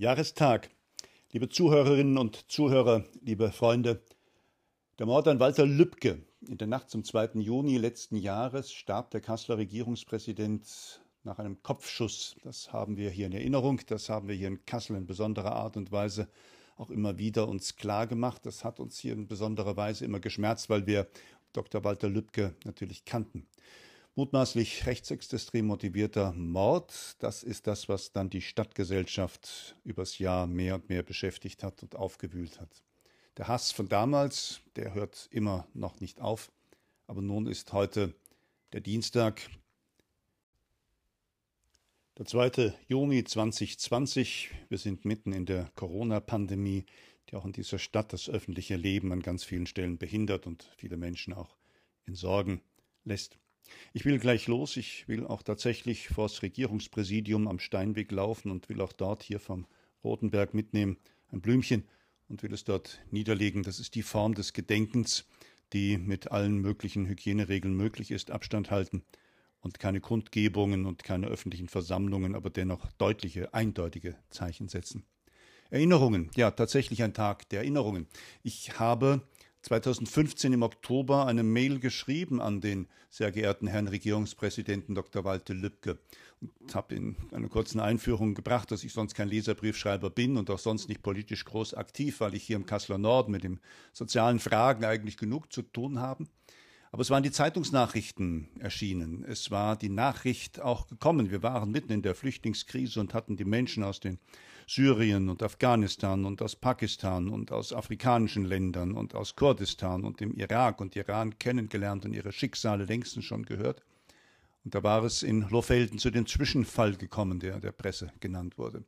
Jahrestag. Liebe Zuhörerinnen und Zuhörer, liebe Freunde, der Mord an Walter Lübcke. In der Nacht zum 2. Juni letzten Jahres starb der Kasseler Regierungspräsident nach einem Kopfschuss. Das haben wir hier in Erinnerung, das haben wir hier in Kassel in besonderer Art und Weise auch immer wieder uns klar gemacht. Das hat uns hier in besonderer Weise immer geschmerzt, weil wir Dr. Walter Lübcke natürlich kannten. Mutmaßlich rechtsextrem motivierter Mord, das ist das, was dann die Stadtgesellschaft übers Jahr mehr und mehr beschäftigt hat und aufgewühlt hat. Der Hass von damals, der hört immer noch nicht auf, aber nun ist heute der Dienstag, der 2. Juni 2020. Wir sind mitten in der Corona-Pandemie, die auch in dieser Stadt das öffentliche Leben an ganz vielen Stellen behindert und viele Menschen auch in Sorgen lässt. Ich will gleich los. Ich will auch tatsächlich vors Regierungspräsidium am Steinweg laufen und will auch dort hier vom Rotenberg mitnehmen ein Blümchen und will es dort niederlegen. Das ist die Form des Gedenkens, die mit allen möglichen Hygieneregeln möglich ist. Abstand halten und keine Kundgebungen und keine öffentlichen Versammlungen, aber dennoch deutliche, eindeutige Zeichen setzen. Erinnerungen, ja, tatsächlich ein Tag der Erinnerungen. Ich habe 2015 im Oktober eine Mail geschrieben an den sehr geehrten Herrn Regierungspräsidenten Dr. Walter Lübcke und habe in einer kurzen Einführung gebracht, dass ich sonst kein Leserbriefschreiber bin und auch sonst nicht politisch groß aktiv, weil ich hier im Kasseler Norden mit den sozialen Fragen eigentlich genug zu tun habe. Aber es waren die Zeitungsnachrichten erschienen. Es war die Nachricht auch gekommen. Wir waren mitten in der Flüchtlingskrise und hatten die Menschen aus den Syrien und Afghanistan und aus Pakistan und aus afrikanischen Ländern und aus Kurdistan und dem Irak und Iran kennengelernt und ihre Schicksale längstens schon gehört. Und da war es in Lohfelden zu dem Zwischenfall gekommen, der der Presse genannt wurde.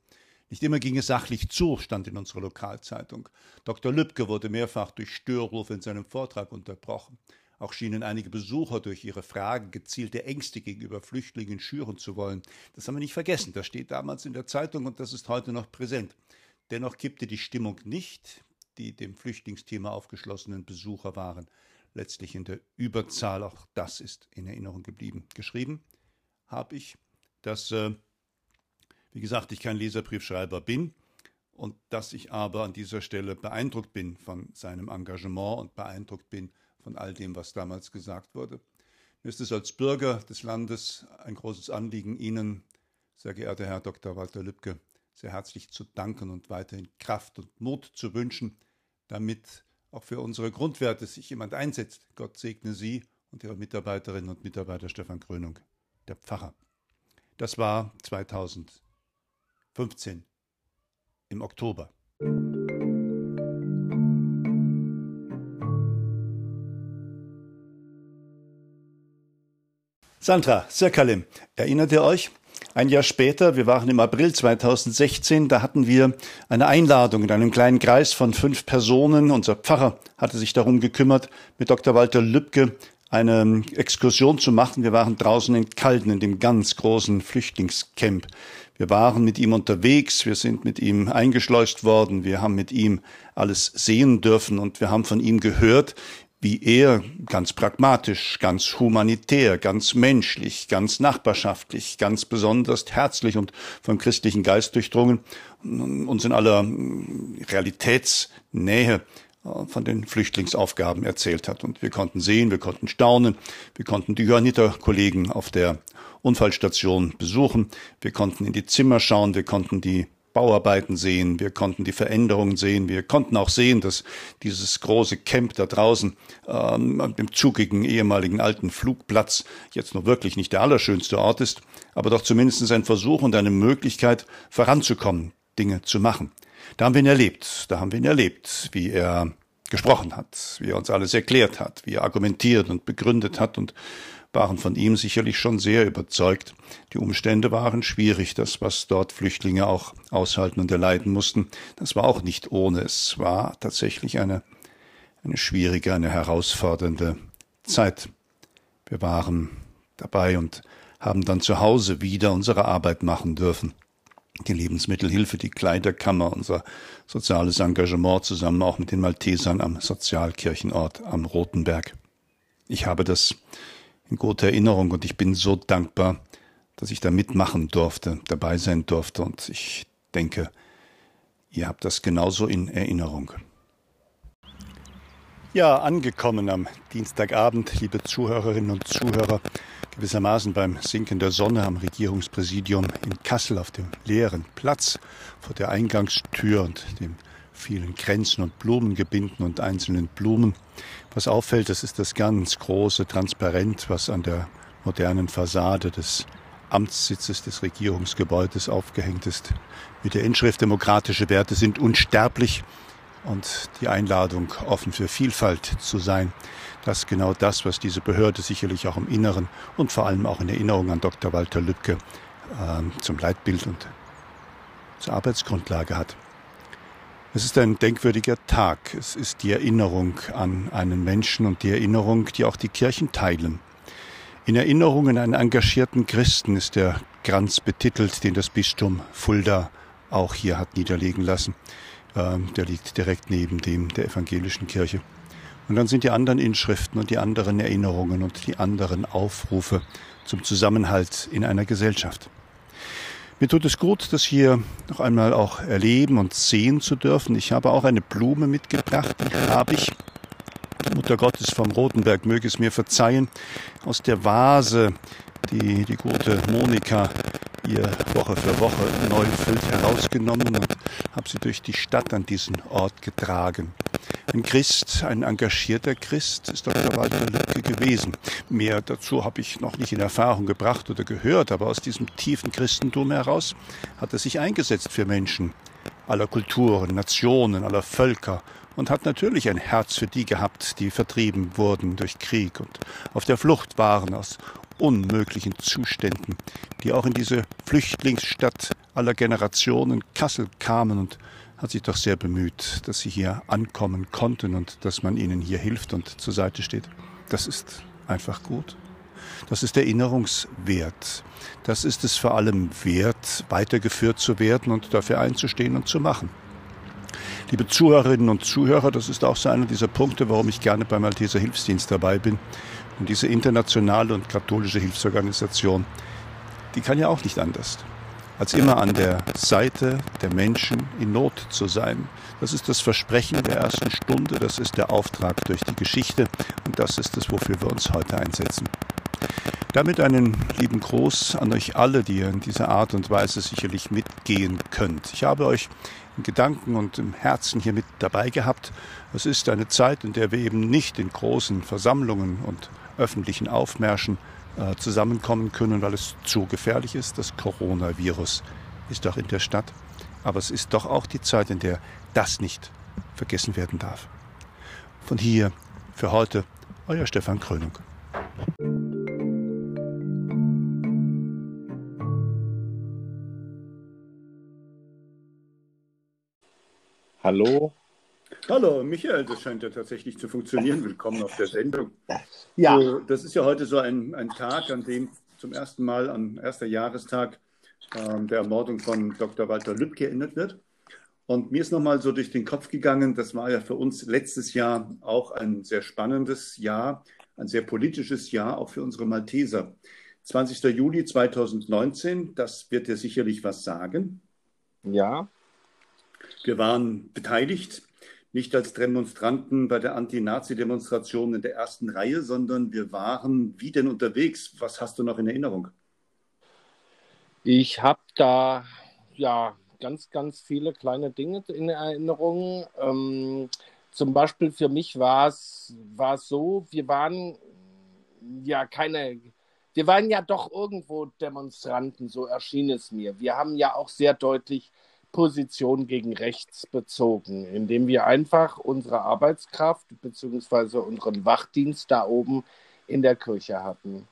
Nicht immer ging es sachlich zu, stand in unserer Lokalzeitung. Dr. Lübcke wurde mehrfach durch Störrufe in seinem Vortrag unterbrochen. Auch schienen einige Besucher durch ihre Fragen gezielte Ängste gegenüber Flüchtlingen schüren zu wollen. Das haben wir nicht vergessen. Das steht damals in der Zeitung und das ist heute noch präsent. Dennoch kippte die Stimmung nicht. Die dem Flüchtlingsthema aufgeschlossenen Besucher waren letztlich in der Überzahl. Auch das ist in Erinnerung geblieben. Geschrieben habe ich, dass, äh, wie gesagt, ich kein Leserbriefschreiber bin und dass ich aber an dieser Stelle beeindruckt bin von seinem Engagement und beeindruckt bin von all dem, was damals gesagt wurde. Mir ist es als Bürger des Landes ein großes Anliegen, Ihnen, sehr geehrter Herr Dr. Walter Lübcke, sehr herzlich zu danken und weiterhin Kraft und Mut zu wünschen, damit auch für unsere Grundwerte sich jemand einsetzt. Gott segne Sie und Ihre Mitarbeiterinnen und Mitarbeiter Stefan Krönung, der Pfarrer. Das war 2015 im Oktober. Sandra Sirkalim, erinnert ihr euch? Ein Jahr später, wir waren im April 2016, da hatten wir eine Einladung in einem kleinen Kreis von fünf Personen. Unser Pfarrer hatte sich darum gekümmert, mit Dr. Walter Lübcke eine Exkursion zu machen. Wir waren draußen in Kalden, in dem ganz großen Flüchtlingscamp. Wir waren mit ihm unterwegs, wir sind mit ihm eingeschleust worden, wir haben mit ihm alles sehen dürfen und wir haben von ihm gehört, wie er ganz pragmatisch, ganz humanitär, ganz menschlich, ganz nachbarschaftlich, ganz besonders herzlich und vom christlichen Geist durchdrungen uns in aller Realitätsnähe äh, von den Flüchtlingsaufgaben erzählt hat. Und wir konnten sehen, wir konnten staunen, wir konnten die Johanniter-Kollegen auf der Unfallstation besuchen, wir konnten in die Zimmer schauen, wir konnten die Bauarbeiten sehen, wir konnten die Veränderungen sehen, wir konnten auch sehen, dass dieses große Camp da draußen ähm, dem zugigen ehemaligen alten Flugplatz jetzt nur wirklich nicht der allerschönste Ort ist, aber doch zumindest ein Versuch und eine Möglichkeit voranzukommen, Dinge zu machen. Da haben wir ihn erlebt, da haben wir ihn erlebt, wie er gesprochen hat, wie er uns alles erklärt hat, wie er argumentiert und begründet hat und waren von ihm sicherlich schon sehr überzeugt. Die Umstände waren schwierig, das, was dort Flüchtlinge auch aushalten und erleiden mussten, das war auch nicht ohne. Es war tatsächlich eine, eine schwierige, eine herausfordernde Zeit. Wir waren dabei und haben dann zu Hause wieder unsere Arbeit machen dürfen. Die Lebensmittelhilfe, die Kleiderkammer, unser soziales Engagement zusammen auch mit den Maltesern am Sozialkirchenort am Rotenberg. Ich habe das in guter Erinnerung und ich bin so dankbar, dass ich da mitmachen durfte, dabei sein durfte und ich denke, ihr habt das genauso in Erinnerung. Ja, angekommen am Dienstagabend, liebe Zuhörerinnen und Zuhörer, gewissermaßen beim Sinken der Sonne am Regierungspräsidium in Kassel auf dem leeren Platz vor der Eingangstür und dem vielen Kränzen und Blumengebinden und einzelnen Blumen. Was auffällt, das ist das ganz große Transparent, was an der modernen Fassade des Amtssitzes des Regierungsgebäudes aufgehängt ist, mit der Inschrift Demokratische Werte sind unsterblich und die Einladung, offen für Vielfalt zu sein. Das ist genau das, was diese Behörde sicherlich auch im Inneren und vor allem auch in Erinnerung an Dr. Walter Lübcke äh, zum Leitbild und zur Arbeitsgrundlage hat. Es ist ein denkwürdiger Tag. Es ist die Erinnerung an einen Menschen und die Erinnerung, die auch die Kirchen teilen. In Erinnerung an einen engagierten Christen ist der Kranz betitelt, den das Bistum Fulda auch hier hat niederlegen lassen. Ähm, der liegt direkt neben dem der evangelischen Kirche. Und dann sind die anderen Inschriften und die anderen Erinnerungen und die anderen Aufrufe zum Zusammenhalt in einer Gesellschaft. Mir tut es gut, das hier noch einmal auch erleben und sehen zu dürfen. Ich habe auch eine Blume mitgebracht, die habe ich Mutter Gottes vom Rotenberg möge es mir verzeihen, aus der Vase, die die gute Monika ihr Woche für Woche neu füllt, herausgenommen und habe sie durch die Stadt an diesen Ort getragen. Ein Christ, ein engagierter Christ ist Dr. Walter Lübcke gewesen. Mehr dazu habe ich noch nicht in Erfahrung gebracht oder gehört, aber aus diesem tiefen Christentum heraus hat er sich eingesetzt für Menschen aller Kulturen, Nationen, aller Völker und hat natürlich ein Herz für die gehabt, die vertrieben wurden durch Krieg und auf der Flucht waren aus unmöglichen Zuständen, die auch in diese Flüchtlingsstadt aller Generationen Kassel kamen und hat sich doch sehr bemüht, dass sie hier ankommen konnten und dass man ihnen hier hilft und zur Seite steht. Das ist einfach gut. Das ist Erinnerungswert. Das ist es vor allem wert, weitergeführt zu werden und dafür einzustehen und zu machen. Liebe Zuhörerinnen und Zuhörer, das ist auch so einer dieser Punkte, warum ich gerne beim Malteser Hilfsdienst dabei bin. Und diese internationale und katholische Hilfsorganisation, die kann ja auch nicht anders, als immer an der Seite der Menschen in Not zu sein. Das ist das Versprechen der ersten Stunde, das ist der Auftrag durch die Geschichte und das ist es, wofür wir uns heute einsetzen. Damit einen lieben Gruß an euch alle, die ihr in dieser Art und Weise sicherlich mitgehen könnt. Ich habe euch in Gedanken und im Herzen hier mit dabei gehabt. Es ist eine Zeit, in der wir eben nicht in großen Versammlungen und öffentlichen Aufmärschen äh, zusammenkommen können, weil es zu gefährlich ist. Das Coronavirus ist doch in der Stadt. Aber es ist doch auch die Zeit, in der das nicht vergessen werden darf. Von hier für heute euer Stefan Krönung. Hallo. Hallo, Michael, das scheint ja tatsächlich zu funktionieren. Willkommen auf der Sendung. Ja. So, das ist ja heute so ein, ein Tag, an dem zum ersten Mal, am ersten Jahrestag ähm, der Ermordung von Dr. Walter Lübcke erinnert wird. Und mir ist nochmal so durch den Kopf gegangen, das war ja für uns letztes Jahr auch ein sehr spannendes Jahr, ein sehr politisches Jahr, auch für unsere Malteser. 20. Juli 2019, das wird dir sicherlich was sagen. Ja. Wir waren beteiligt, nicht als Demonstranten bei der Anti-Nazi-Demonstration in der ersten Reihe, sondern wir waren wie denn unterwegs? Was hast du noch in Erinnerung? Ich habe da ja ganz, ganz viele kleine Dinge in Erinnerung. Ähm, zum Beispiel für mich war es so, wir waren ja keine, wir waren ja doch irgendwo Demonstranten, so erschien es mir. Wir haben ja auch sehr deutlich Position gegen rechts bezogen, indem wir einfach unsere Arbeitskraft bzw. unseren Wachdienst da oben in der Kirche hatten.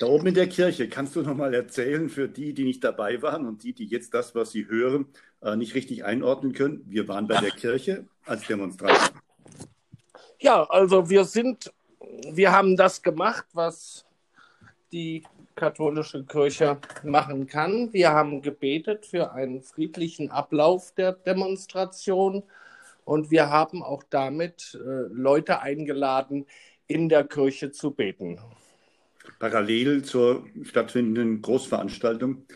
Da oben in der Kirche, kannst du noch mal erzählen für die, die nicht dabei waren und die, die jetzt das, was sie hören, äh, nicht richtig einordnen können? Wir waren bei der Kirche als Demonstranten. Ja, also wir sind, wir haben das gemacht, was die katholische Kirche machen kann. Wir haben gebetet für einen friedlichen Ablauf der Demonstration und wir haben auch damit äh, Leute eingeladen, in der Kirche zu beten. Parallel zur stattfindenden Großveranstaltung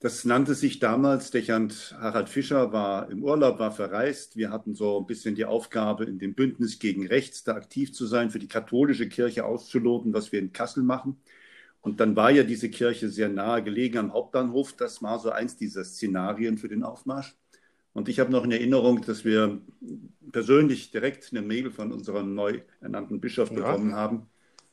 Das nannte sich damals, Dechant Harald Fischer war im Urlaub, war verreist. Wir hatten so ein bisschen die Aufgabe, in dem Bündnis gegen Rechts da aktiv zu sein, für die katholische Kirche auszuloten, was wir in Kassel machen. Und dann war ja diese Kirche sehr nahe gelegen am Hauptbahnhof. Das war so eins dieser Szenarien für den Aufmarsch. Und ich habe noch in Erinnerung, dass wir persönlich direkt eine Mail von unserem neu ernannten Bischof ja. bekommen haben.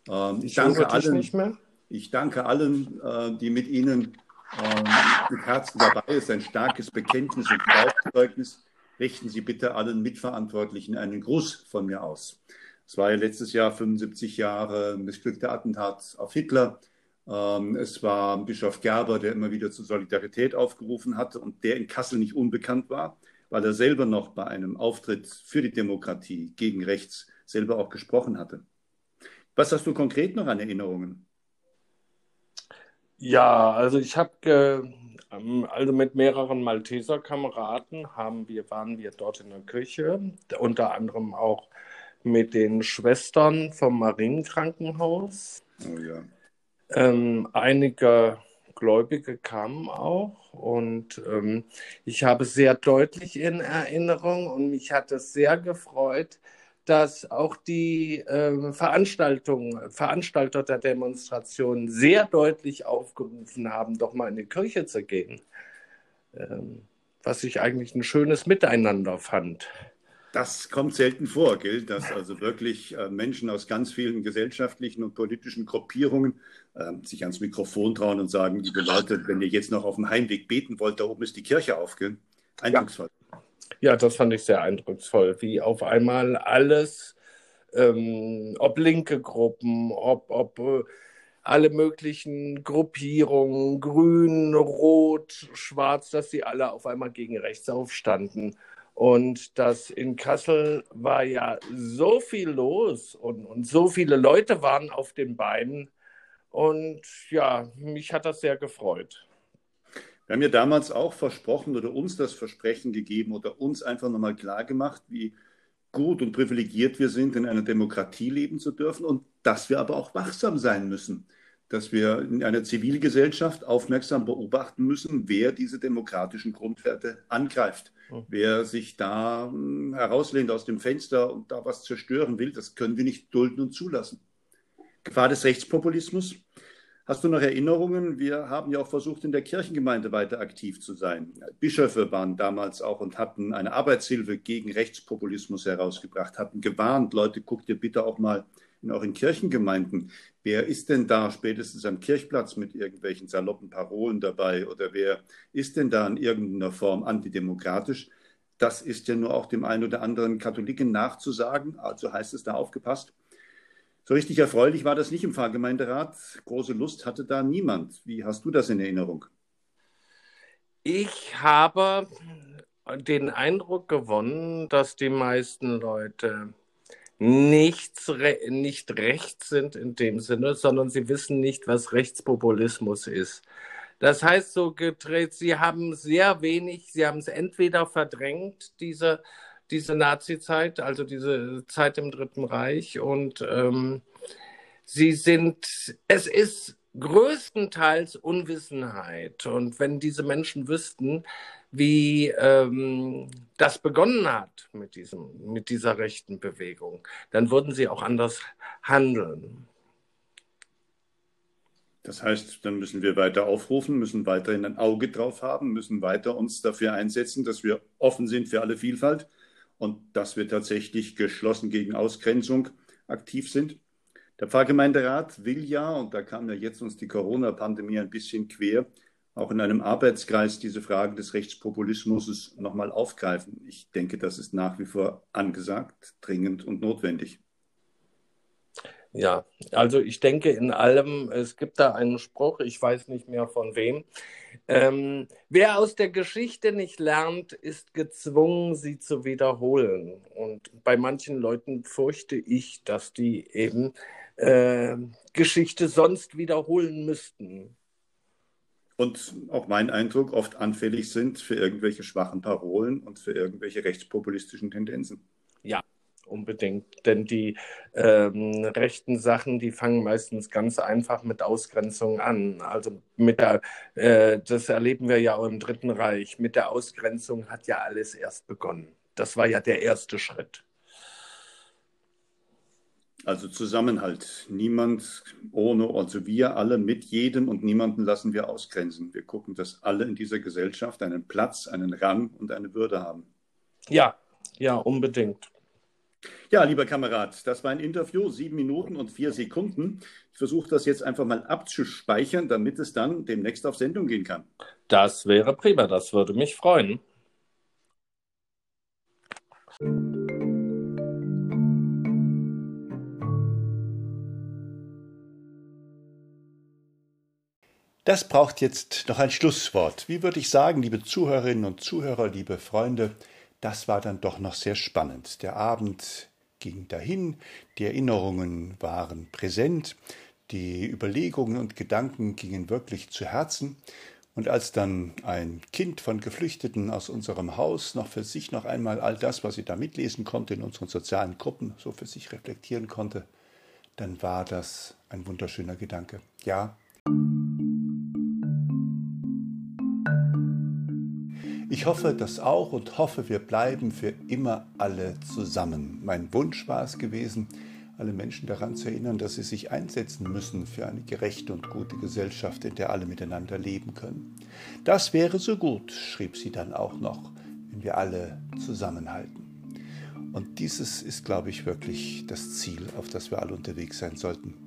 Ähm, ich, danke allen, ich danke allen, äh, die mit Ihnen äh, mit Herzen dabei ist. Ein starkes Bekenntnis und Glaubenszeugnis. Richten Sie bitte allen Mitverantwortlichen einen Gruß von mir aus. Es war ja letztes Jahr 75 Jahre missglückter Attentat auf Hitler. Ähm, es war Bischof Gerber, der immer wieder zur Solidarität aufgerufen hatte und der in Kassel nicht unbekannt war, weil er selber noch bei einem Auftritt für die Demokratie gegen rechts selber auch gesprochen hatte. Was hast du konkret noch an Erinnerungen? Ja, also ich habe äh, also mit mehreren Malteser Kameraden haben wir waren wir dort in der Küche, unter anderem auch mit den Schwestern vom Marienkrankenhaus. Oh ja. Ähm, einige Gläubige kamen auch und ähm, ich habe sehr deutlich in Erinnerung und mich hat es sehr gefreut, dass auch die äh, Veranstaltung, Veranstalter der Demonstration sehr deutlich aufgerufen haben, doch mal in die Kirche zu gehen. Ähm, was ich eigentlich ein schönes Miteinander fand. Das kommt selten vor, gilt, dass also wirklich äh, Menschen aus ganz vielen gesellschaftlichen und politischen Gruppierungen sich ans Mikrofon trauen und sagen, liebe Leute, wenn ihr jetzt noch auf dem Heimweg beten wollt, da oben ist die Kirche aufgehen. Eindrucksvoll. Ja. ja, das fand ich sehr eindrucksvoll, wie auf einmal alles, ähm, ob linke Gruppen, ob, ob äh, alle möglichen Gruppierungen, grün, rot, schwarz, dass sie alle auf einmal gegen rechts aufstanden. Und das in Kassel war ja so viel los und, und so viele Leute waren auf den Beinen. Und ja, mich hat das sehr gefreut. Wir haben ja damals auch versprochen oder uns das Versprechen gegeben oder uns einfach nochmal klar gemacht, wie gut und privilegiert wir sind, in einer Demokratie leben zu dürfen und dass wir aber auch wachsam sein müssen dass wir in einer Zivilgesellschaft aufmerksam beobachten müssen, wer diese demokratischen Grundwerte angreift. Mhm. Wer sich da hm, herauslehnt aus dem Fenster und da was zerstören will, das können wir nicht dulden und zulassen. Gefahr des Rechtspopulismus. Hast du noch Erinnerungen? Wir haben ja auch versucht, in der Kirchengemeinde weiter aktiv zu sein. Bischöfe waren damals auch und hatten eine Arbeitshilfe gegen Rechtspopulismus herausgebracht, hatten gewarnt, Leute, guckt ihr bitte auch mal in Kirchengemeinden. Wer ist denn da spätestens am Kirchplatz mit irgendwelchen saloppen Parolen dabei oder wer ist denn da in irgendeiner Form antidemokratisch? Das ist ja nur auch dem einen oder anderen Katholiken nachzusagen. Also heißt es da aufgepasst. So richtig erfreulich war das nicht im Pfarrgemeinderat. Große Lust hatte da niemand. Wie hast du das in Erinnerung? Ich habe den Eindruck gewonnen, dass die meisten Leute nichts, nicht rechts sind in dem Sinne, sondern sie wissen nicht, was Rechtspopulismus ist. Das heißt so gedreht, sie haben sehr wenig, sie haben es entweder verdrängt, diese, diese Nazi-Zeit, also diese Zeit im Dritten Reich, und ähm, sie sind, es ist größtenteils Unwissenheit. Und wenn diese Menschen wüssten, wie ähm, das begonnen hat mit, diesem, mit dieser rechten Bewegung, dann würden sie auch anders handeln. Das heißt, dann müssen wir weiter aufrufen, müssen weiterhin ein Auge drauf haben, müssen weiter uns dafür einsetzen, dass wir offen sind für alle Vielfalt und dass wir tatsächlich geschlossen gegen Ausgrenzung aktiv sind. Der Pfarrgemeinderat will ja, und da kam ja jetzt uns die Corona-Pandemie ein bisschen quer, auch in einem Arbeitskreis diese Frage des Rechtspopulismus nochmal aufgreifen. Ich denke, das ist nach wie vor angesagt, dringend und notwendig. Ja, also ich denke in allem, es gibt da einen Spruch, ich weiß nicht mehr von wem. Ähm, wer aus der Geschichte nicht lernt, ist gezwungen, sie zu wiederholen. Und bei manchen Leuten fürchte ich, dass die eben äh, Geschichte sonst wiederholen müssten und auch mein Eindruck oft anfällig sind für irgendwelche schwachen Parolen und für irgendwelche rechtspopulistischen Tendenzen. Unbedingt. Denn die ähm, rechten Sachen, die fangen meistens ganz einfach mit Ausgrenzung an. Also mit der, äh, das erleben wir ja auch im Dritten Reich. Mit der Ausgrenzung hat ja alles erst begonnen. Das war ja der erste Schritt. Also Zusammenhalt. Niemand ohne, also wir alle mit jedem und niemanden lassen wir ausgrenzen. Wir gucken, dass alle in dieser Gesellschaft einen Platz, einen Rang und eine Würde haben. Ja, ja, unbedingt. Ja, lieber Kamerad, das war ein Interview, sieben Minuten und vier Sekunden. Ich versuche das jetzt einfach mal abzuspeichern, damit es dann demnächst auf Sendung gehen kann. Das wäre prima, das würde mich freuen. Das braucht jetzt noch ein Schlusswort. Wie würde ich sagen, liebe Zuhörerinnen und Zuhörer, liebe Freunde, das war dann doch noch sehr spannend. Der Abend ging dahin, die Erinnerungen waren präsent, die Überlegungen und Gedanken gingen wirklich zu Herzen. Und als dann ein Kind von Geflüchteten aus unserem Haus noch für sich noch einmal all das, was sie da mitlesen konnte, in unseren sozialen Gruppen so für sich reflektieren konnte, dann war das ein wunderschöner Gedanke. Ja, Ich hoffe das auch und hoffe, wir bleiben für immer alle zusammen. Mein Wunsch war es gewesen, alle Menschen daran zu erinnern, dass sie sich einsetzen müssen für eine gerechte und gute Gesellschaft, in der alle miteinander leben können. Das wäre so gut, schrieb sie dann auch noch, wenn wir alle zusammenhalten. Und dieses ist, glaube ich, wirklich das Ziel, auf das wir alle unterwegs sein sollten.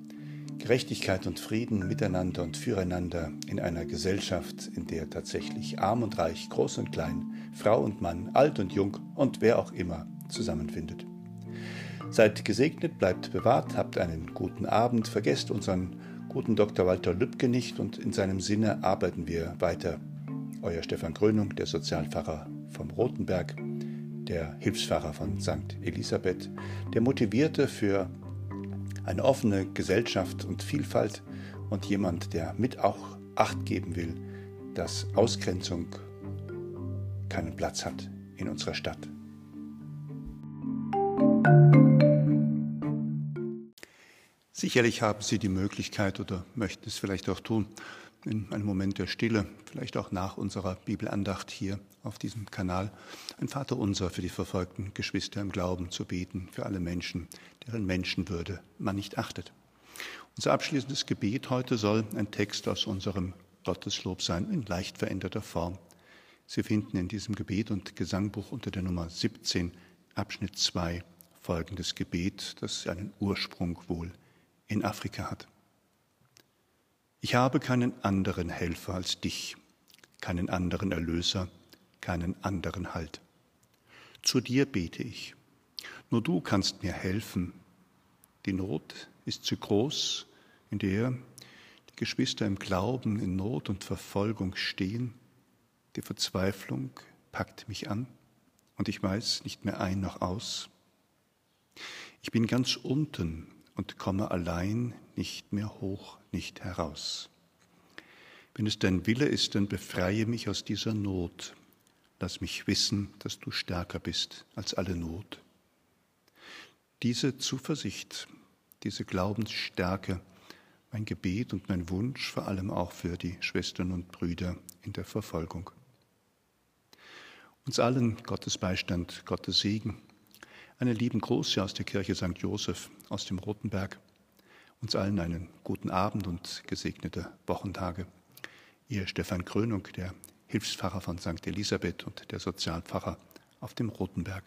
Gerechtigkeit und Frieden miteinander und füreinander in einer Gesellschaft, in der tatsächlich arm und reich, groß und klein, Frau und Mann, alt und jung und wer auch immer zusammenfindet. Seid gesegnet, bleibt bewahrt, habt einen guten Abend, vergesst unseren guten Dr. Walter Lübcke nicht und in seinem Sinne arbeiten wir weiter. Euer Stefan Grönung, der Sozialpfarrer vom Rotenberg, der Hilfspfarrer von St. Elisabeth, der Motivierte für eine offene Gesellschaft und Vielfalt und jemand, der mit auch Acht geben will, dass Ausgrenzung keinen Platz hat in unserer Stadt. Sicherlich haben Sie die Möglichkeit oder möchten es vielleicht auch tun, in einem Moment der Stille, vielleicht auch nach unserer Bibelandacht hier auf diesem Kanal, ein Vaterunser für die verfolgten Geschwister im Glauben zu beten, für alle Menschen, deren Menschenwürde man nicht achtet. Unser abschließendes Gebet heute soll ein Text aus unserem Gotteslob sein, in leicht veränderter Form. Sie finden in diesem Gebet und Gesangbuch unter der Nummer 17, Abschnitt 2, folgendes Gebet, das seinen Ursprung wohl in Afrika hat. Ich habe keinen anderen Helfer als dich, keinen anderen Erlöser, keinen anderen Halt. Zu dir bete ich. Nur du kannst mir helfen. Die Not ist zu groß, in der die Geschwister im Glauben in Not und Verfolgung stehen. Die Verzweiflung packt mich an und ich weiß nicht mehr ein noch aus. Ich bin ganz unten und komme allein nicht mehr hoch, nicht heraus. Wenn es dein Wille ist, dann befreie mich aus dieser Not. Lass mich wissen, dass du stärker bist als alle Not. Diese Zuversicht, diese Glaubensstärke, mein Gebet und mein Wunsch vor allem auch für die Schwestern und Brüder in der Verfolgung. Uns allen Gottes Beistand, Gottes Segen, einen lieben Gruß hier aus der Kirche St. Joseph aus dem Rotenberg. Uns allen einen guten Abend und gesegnete Wochentage. Ihr Stefan Krönung, der Hilfspfarrer von St. Elisabeth und der Sozialpfarrer auf dem Rotenberg.